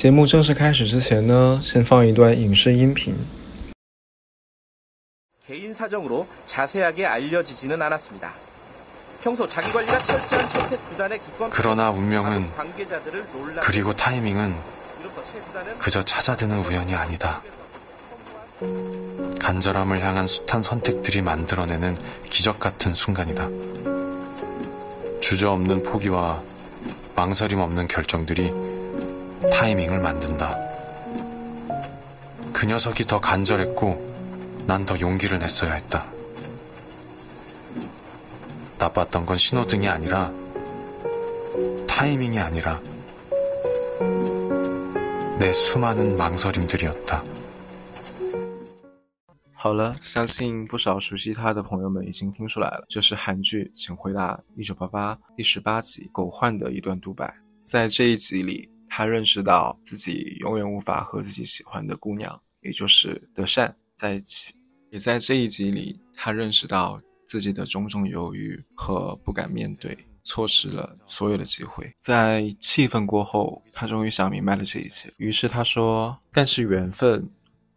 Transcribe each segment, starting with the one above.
节目正式开始之前呢，先放一段影视音频。 개인 사정으로 자세하게 알려지지는 않았습니다. 평소 자기 관리가 철저한 채택 구단의 기권 그러나 운명은 관계자들을 논란 그리고 타이밍은 이로써 채 구단은 그저 찾아드는 우연이 아니다. 간절함을 향한 숱한 선택들이 만들어내는 기적 같은 순간이다. 주저없는 포기와 망설임 없는 결정들이 타이밍을 만든다. 그 녀석이 더 간절했고 난 더 용기를 냈어야 했다. 나빴던 건 신호등이 아니라 타이밍이 아니라 내 수많은 망설임들이었다. 好了，相信不少熟悉他的朋友们已经听出来了，这是韩剧《请回答一九八八》第十八集狗焕的一段独白。在这一集里， 他认识到自己永远无法和自己喜欢的姑娘，也就是德善在一起。也在这一集里，他认识到自己的种种犹豫和不敢面对，错失了所有的机会。在气愤过后，他终于想明白了这一切。于是他说：“但是缘分，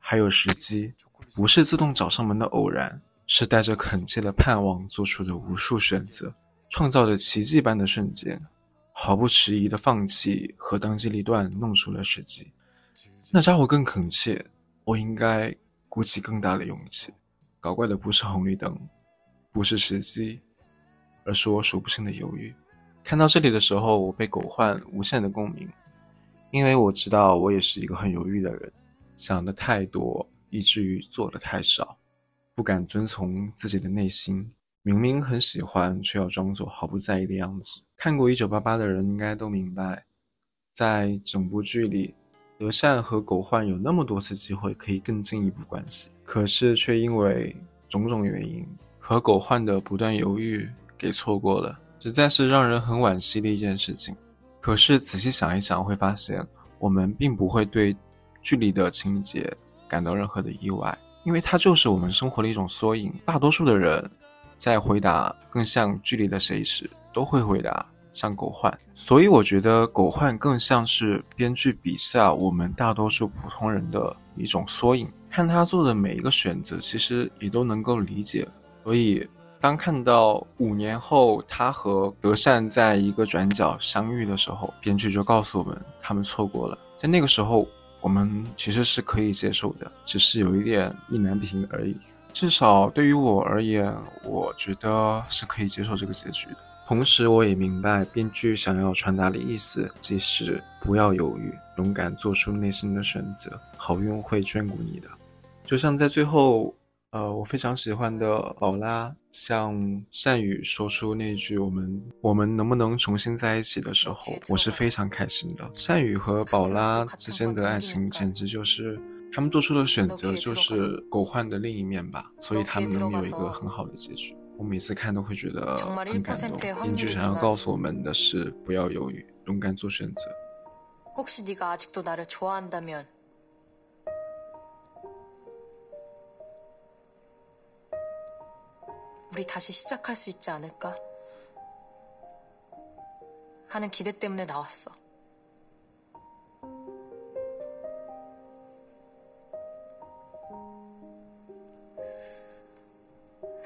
还有时机。”不是自动找上门的偶然，是带着恳切的盼望做出的无数选择，创造的奇迹般的瞬间，毫不迟疑的放弃和当机立断弄出了时机。那家伙更恳切，我应该鼓起更大的勇气。搞怪的不是红绿灯，不是时机，而是我数不清的犹豫。看到这里的时候，我被狗焕无限的共鸣，因为我知道我也是一个很犹豫的人，想的太多。以至于做的太少，不敢遵从自己的内心。明明很喜欢，却要装作毫不在意的样子。看过《一九八八》的人应该都明白，在整部剧里，德善和狗焕有那么多次机会可以更进一步关系，可是却因为种种原因和狗焕的不断犹豫给错过了，实在是让人很惋惜的一件事情。可是仔细想一想，会发现我们并不会对剧里的情节。感到任何的意外，因为它就是我们生活的一种缩影。大多数的人在回答更像剧里的谁时，都会回答像狗焕。所以我觉得狗焕更像是编剧笔下我们大多数普通人的一种缩影。看他做的每一个选择，其实也都能够理解。所以当看到五年后他和德善在一个转角相遇的时候，编剧就告诉我们他们错过了。在那个时候。我们其实是可以接受的，只是有一点意难平而已。至少对于我而言，我觉得是可以接受这个结局的。同时，我也明白编剧想要传达的意思，即是不要犹豫，勇敢做出内心的选择，好运会眷顾你的。就像在最后。呃，我非常喜欢的宝拉向善宇说出那句“我们我们能不能重新在一起”的时候，我是非常开心的。善宇和宝拉之间的爱情，简直就是他们做出的选择，就是狗焕的另一面吧。所以他们能有一个很好的结局，我每次看都会觉得很感动。编剧想要告诉我们的是，不要犹豫，勇敢做选择。 우리 다시 시작할 수 있지 않을까? 하는 기대 때문에 나왔어.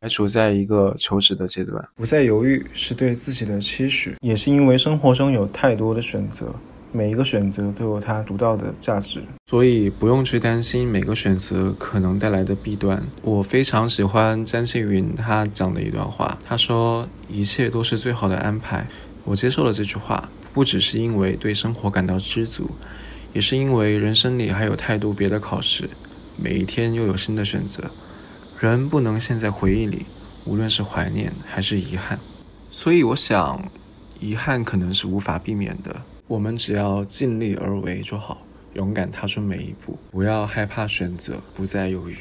还处在一个求职的阶段。不再犹豫是对自己的期许，也是因为生活中有太多的选择，每一个选择都有它独到的价值，所以不用去担心每个选择可能带来的弊端。我非常喜欢詹庆云他讲的一段话，他说：“一切都是最好的安排。”我接受了这句话，不只是因为对生活感到知足，也是因为人生里还有太多别的考试，每一天又有新的选择，人不能陷在回忆里，无论是怀念还是遗憾。所以我想，遗憾可能是无法避免的。我们只要尽力而为就好，勇敢踏出每一步，不要害怕选择，不再犹豫。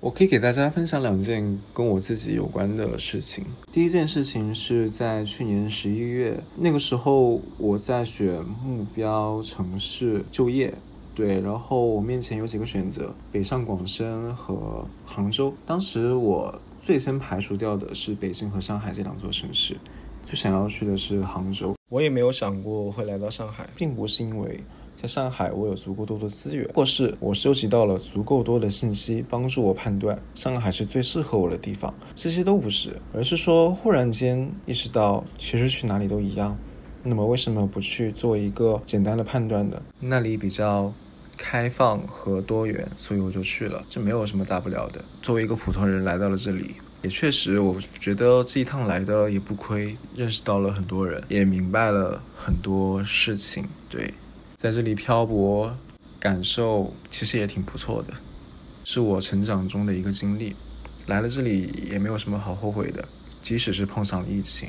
我可以给大家分享两件跟我自己有关的事情。第一件事情是在去年十一月，那个时候我在选目标城市就业，对，然后我面前有几个选择：北上广深和杭州。当时我最先排除掉的是北京和上海这两座城市。最想要去的是杭州，我也没有想过会来到上海，并不是因为在上海我有足够多的资源，或是我收集到了足够多的信息帮助我判断上海是最适合我的地方，这些都不是，而是说忽然间意识到其实去哪里都一样，那么为什么不去做一个简单的判断呢？那里比较开放和多元，所以我就去了，这没有什么大不了的。作为一个普通人来到了这里。也确实，我觉得这一趟来的也不亏，认识到了很多人，也明白了很多事情。对，在这里漂泊，感受其实也挺不错的，是我成长中的一个经历。来了这里也没有什么好后悔的，即使是碰上了疫情，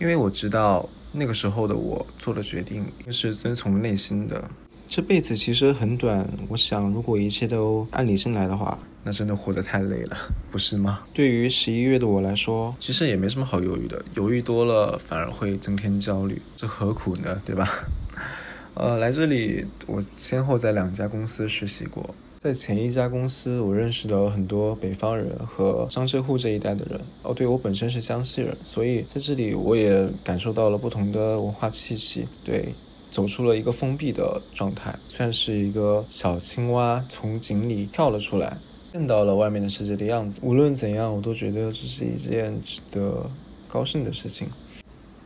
因为我知道那个时候的我做的决定是遵从内心的。这辈子其实很短，我想如果一切都按理性来的话。那真的活得太累了，不是吗？对于十一月的我来说，其实也没什么好犹豫的，犹豫多了反而会增添焦虑，这何苦呢？对吧？呃，来这里我先后在两家公司实习过，在前一家公司我认识了很多北方人和江浙沪这一带的人。哦，对我本身是江西人，所以在这里我也感受到了不同的文化气息，对，走出了一个封闭的状态，算是一个小青蛙从井里跳了出来。看到了外面的世界的样子，无论怎样，我都觉得这是一件值得高兴的事情。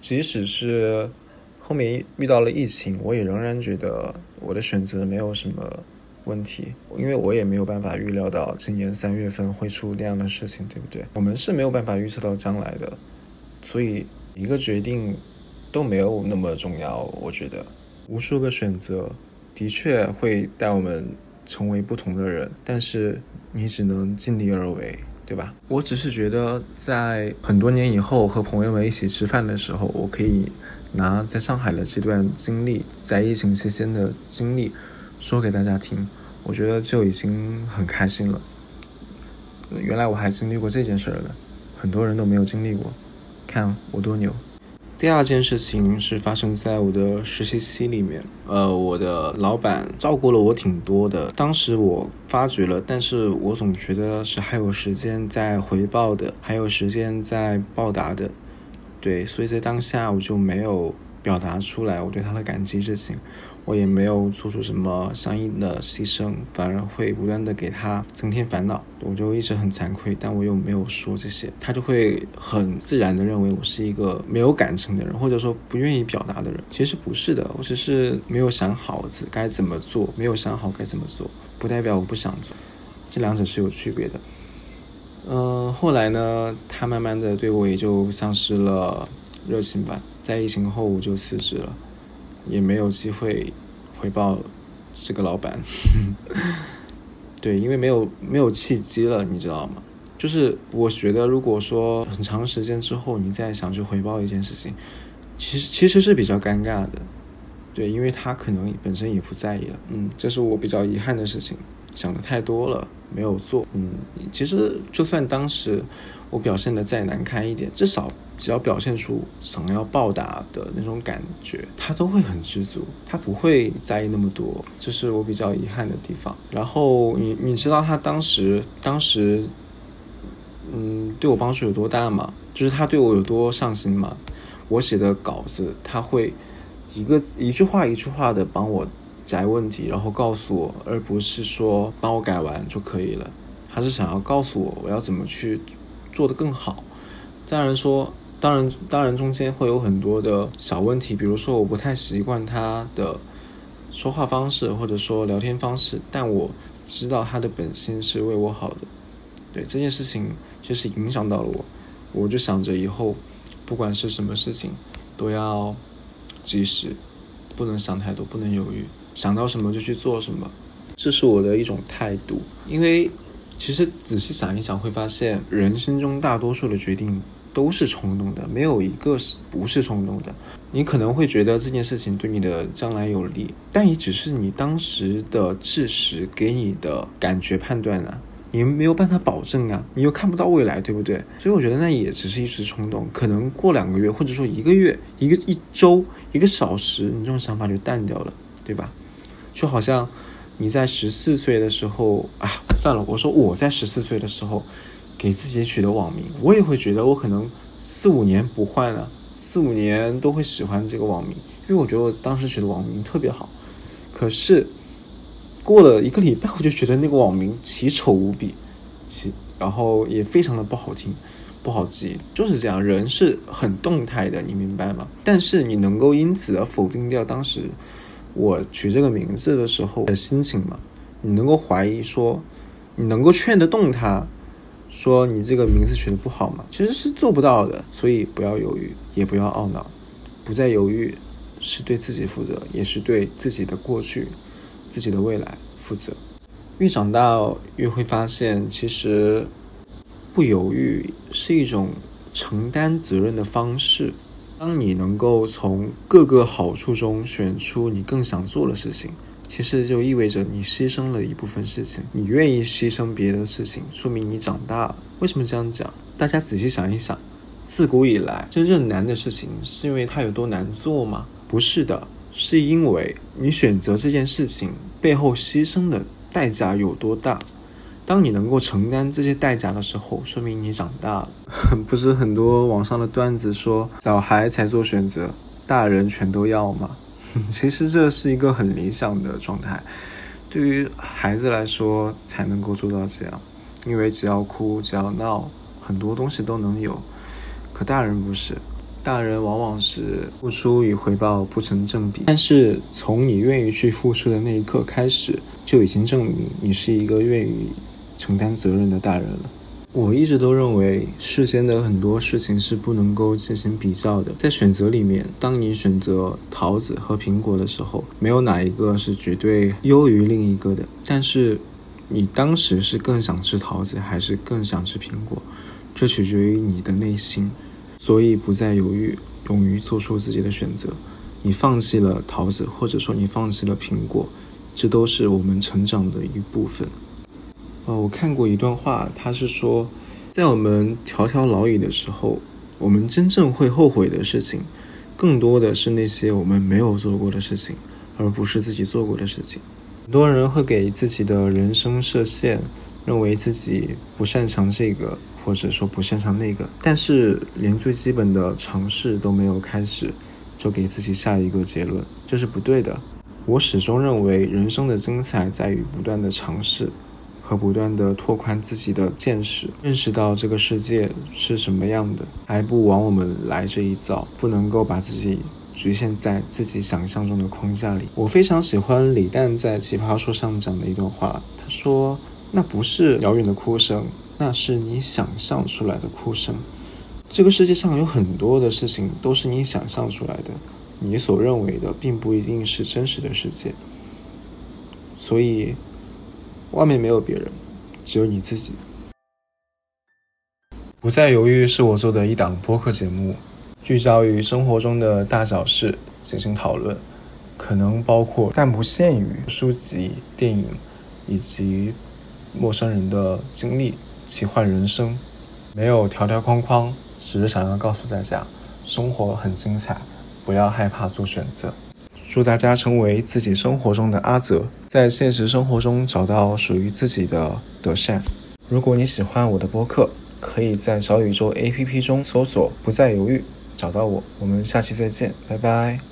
即使是后面遇到了疫情，我也仍然觉得我的选择没有什么问题，因为我也没有办法预料到今年三月份会出那样的事情，对不对？我们是没有办法预测到将来的，所以一个决定都没有那么重要。我觉得无数个选择的确会带我们。成为不同的人，但是你只能尽力而为，对吧？我只是觉得，在很多年以后和朋友们一起吃饭的时候，我可以拿在上海的这段经历，在疫情期间的经历说给大家听，我觉得就已经很开心了。原来我还经历过这件事儿呢，很多人都没有经历过，看我多牛。第二件事情是发生在我的实习期里面，呃，我的老板照顾了我挺多的。当时我发觉了，但是我总觉得是还有时间在回报的，还有时间在报答的，对，所以在当下我就没有表达出来我对他的感激之情。我也没有做出什么相应的牺牲，反而会不断的给他增添烦恼，我就一直很惭愧，但我又没有说这些，他就会很自然的认为我是一个没有感情的人，或者说不愿意表达的人。其实不是的，我只是没有想好该怎么做，没有想好该怎么做，不代表我不想做，这两者是有区别的。嗯，后来呢，他慢慢的对我也就丧失了热情吧，在疫情后我就辞职了。也没有机会回报这个老板，对，因为没有没有契机了，你知道吗？就是我觉得，如果说很长时间之后你再想去回报一件事情，其实其实是比较尴尬的，对，因为他可能本身也不在意了，嗯，这是我比较遗憾的事情，想的太多了，没有做，嗯，其实就算当时我表现的再难堪一点，至少。只要表现出想要报答的那种感觉，他都会很知足，他不会在意那么多，这是我比较遗憾的地方。然后你你知道他当时当时，嗯，对我帮助有多大吗？就是他对我有多上心吗？我写的稿子，他会一个一句话一句话的帮我摘问题，然后告诉我，而不是说帮我改完就可以了。他是想要告诉我我要怎么去做的更好。当然说。当然，当然中间会有很多的小问题，比如说我不太习惯他的说话方式或者说聊天方式，但我知道他的本心是为我好的。对这件事情，就是影响到了我，我就想着以后不管是什么事情，都要及时，不能想太多，不能犹豫，想到什么就去做什么，这是我的一种态度。因为其实仔细想一想，会发现人生中大多数的决定都是冲动的，没有一个是不是冲动的。你可能会觉得这件事情对你的将来有利，但也只是你当时的知识给你的感觉判断啊。你没有办法保证啊，你又看不到未来，对不对？所以我觉得那也只是一时冲动，可能过两个月，或者说一个月、一个一周、一个小时，你这种想法就淡掉了，对吧？就好像你在十四岁的时候啊，算了，我说我在十四岁的时候给自己取的网名，我也会觉得我可能四五年不换了，四五年都会喜欢这个网名，因为我觉得我当时取的网名特别好，可是。过了一个礼拜，我就觉得那个网名奇丑无比，奇，然后也非常的不好听，不好记，就是这样。人是很动态的，你明白吗？但是你能够因此而否定掉当时我取这个名字的时候的心情吗？你能够怀疑说，你能够劝得动他，说你这个名字取得不好吗？其实是做不到的。所以不要犹豫，也不要懊恼，不再犹豫，是对自己负责，也是对自己的过去。自己的未来负责。越长大越会发现，其实不犹豫是一种承担责任的方式。当你能够从各个好处中选出你更想做的事情，其实就意味着你牺牲了一部分事情。你愿意牺牲别的事情，说明你长大了。为什么这样讲？大家仔细想一想，自古以来真正难的事情，是因为它有多难做吗？不是的。是因为你选择这件事情背后牺牲的代价有多大？当你能够承担这些代价的时候，说明你长大了。不是很多网上的段子说小孩才做选择，大人全都要吗？其实这是一个很理想的状态，对于孩子来说才能够做到这样，因为只要哭，只要闹，很多东西都能有。可大人不是。大人往往是付出与回报不成正比，但是从你愿意去付出的那一刻开始，就已经证明你是一个愿意承担责任的大人了。我一直都认为世间的很多事情是不能够进行比较的，在选择里面，当你选择桃子和苹果的时候，没有哪一个是绝对优于另一个的。但是，你当时是更想吃桃子，还是更想吃苹果，这取决于你的内心。所以不再犹豫，勇于做出自己的选择。你放弃了桃子，或者说你放弃了苹果，这都是我们成长的一部分。呃，我看过一段话，他是说，在我们条条老矣的时候，我们真正会后悔的事情，更多的是那些我们没有做过的事情，而不是自己做过的事情。很多人会给自己的人生设限，认为自己不擅长这个。或者说不擅长那个，但是连最基本的尝试都没有开始，就给自己下一个结论，这是不对的。我始终认为，人生的精彩在于不断的尝试和不断的拓宽自己的见识，认识到这个世界是什么样的，还不枉我们来这一遭。不能够把自己局限在自己想象中的框架里。我非常喜欢李诞在《奇葩说》上讲的一段话，他说：“那不是遥远的哭声。”那是你想象出来的哭声。这个世界上有很多的事情都是你想象出来的，你所认为的并不一定是真实的世界。所以，外面没有别人，只有你自己。不再犹豫是我做的一档播客节目，聚焦于生活中的大小事进行讨论，可能包括但不限于书籍、电影以及陌生人的经历。奇幻人生，没有条条框框，只是想要告诉大家，生活很精彩，不要害怕做选择。祝大家成为自己生活中的阿泽，在现实生活中找到属于自己的德善。如果你喜欢我的播客，可以在小宇宙 APP 中搜索“不再犹豫”，找到我。我们下期再见，拜拜。